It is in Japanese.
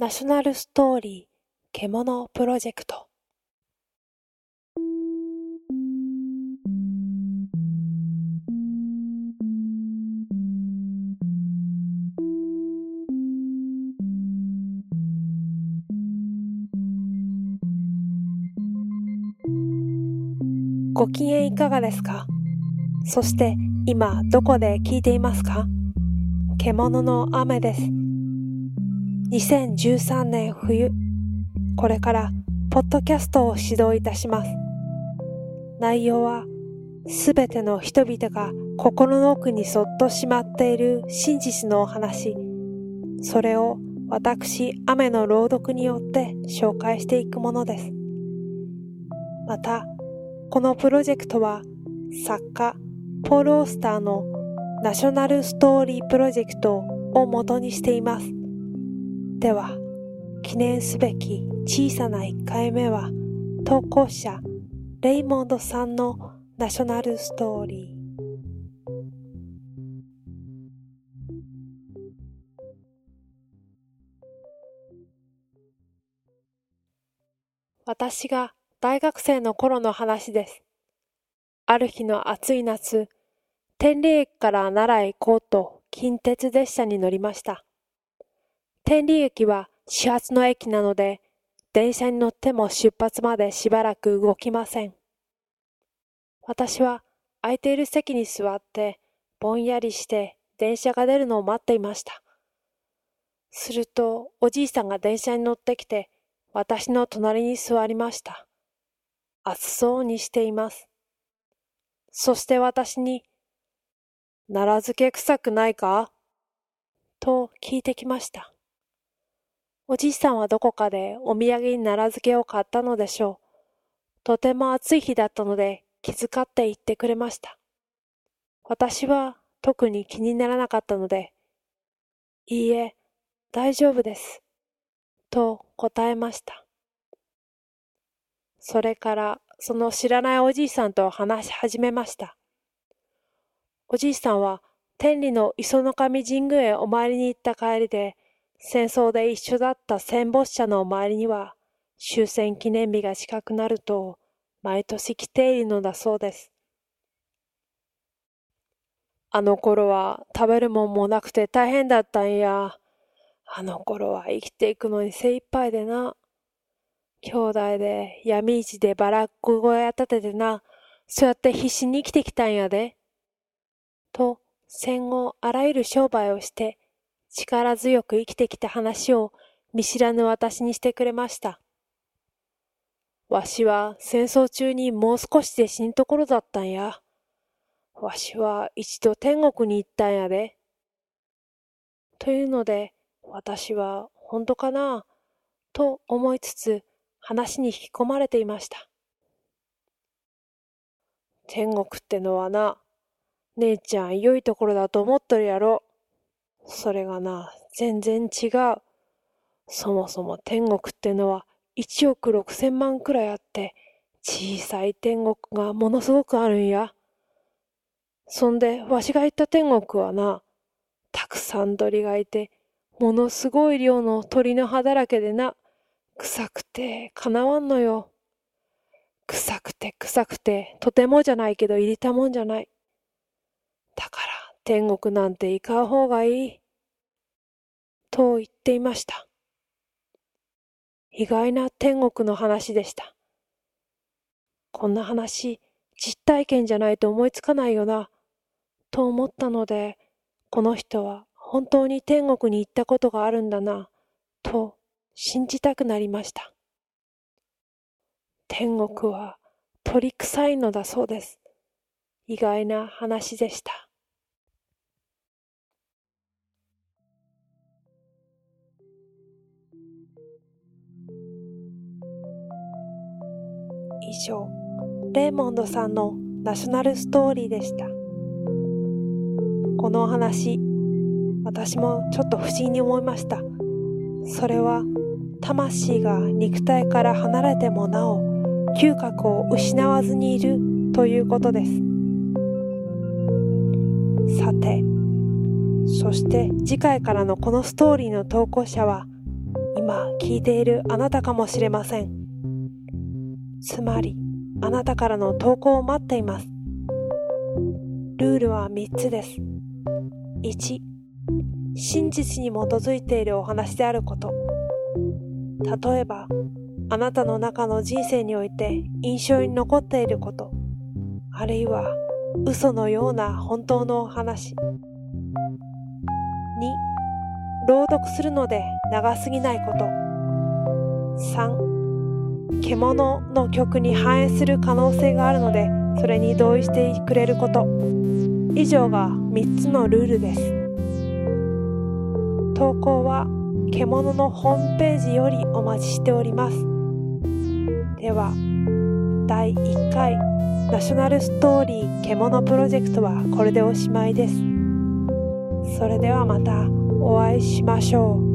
ナショナルストーリー獣プロジェクト。ご機嫌いかがですか？そして今どこで聞いていますか？獣の雨です。2013年冬、これからポッドキャストを指導いたします。内容はすべての人々が心の奥にそっとしまっている真実のお話、それを私、雨の朗読によって紹介していくものです。また、このプロジェクトは作家ポール・オースターのナショナルストーリープロジェクトを元にしています。では、記念すべき小さな1回目は投稿者レイモンドさんのナショナルストーリー。私が大学生の頃の話です。ある日の暑い夏、天理駅から奈良へ行こうと近鉄列車に乗りました。天理駅は始発の駅なので、電車に乗っても出発までしばらく動きません。私は空いている席に座って、ぼんやりして電車が出るのを待っていました。すると、おじいさんが電車に乗ってきて、私の隣に座りました。暑そうにしています。そして私に、奈良漬け臭くないか？と聞いてきました。おじいさんはどこかでお土産に奈良漬けを買ったのでしょう。とても暑い日だったので気遣って言ってくれました。私は特に気にならなかったので、いいえ、大丈夫です。と答えました。それからその知らないおじいさんと話し始めました。おじいさんは天理の磯の神神宮へお参りに行った帰りで、戦争で一緒だった戦没者の周りには終戦記念日が近くなると毎年来ているのだそうです。あの頃は食べるもんもなくて大変だったんや。あの頃は生きていくのに精一杯でな。兄弟で闇市でバラック小屋建ててな、そうやって必死に生きてきたんやで。と、戦後あらゆる商売をして力強く生きてきた話を見知らぬ私にしてくれました。わしは戦争中にもう少しで死ぬところだったんや。わしは一度天国に行ったんやで。というので、私は本当かな？と思いつつ話に引き込まれていました。天国ってのはな、姉ちゃん良いところだと思っとるやろ。それがな、全然違う。そもそも天国ってのは1億6千万くらいあって、小さい天国がものすごくあるんや。そんで、わしが行った天国はな、たくさん鳥がいて、ものすごい量の鳥の葉だらけでな、臭くてかなわんのよ。臭くて臭くて、とてもじゃないけど入れたもんじゃない。だから天国なんて行かん方がいい。と言っていました。意外な天国の話でした。こんな話、実体験じゃないと思いつかないよな、と思ったので、この人は本当に天国に行ったことがあるんだな、と信じたくなりました。天国は鳥臭いのだそうです。意外な話でした。以上、レーモンドさんのナショナルストーリーでした。このお話、私もちょっと不思議に思いました。それは、魂が肉体から離れてもなお、嗅覚を失わずにいるということです。さて、そして次回からのこのストーリーの投稿者は、今聞いているあなたかもしれません。つまり、あなたからの投稿を待っています。ルールは3つです。1、真実に基づいているお話であること。例えば、あなたの中の人生において印象に残っていること、あるいは嘘のような本当のお話。2、朗読するので長すぎないこと。3、獣の曲に反映する可能性があるので、それに同意してくれること。以上が3つのルールです。投稿は獣のホームページよりお待ちしております。では、第1回ナショナルストーリー獣プロジェクトはこれでおしまいです。それではまたお会いしましょう。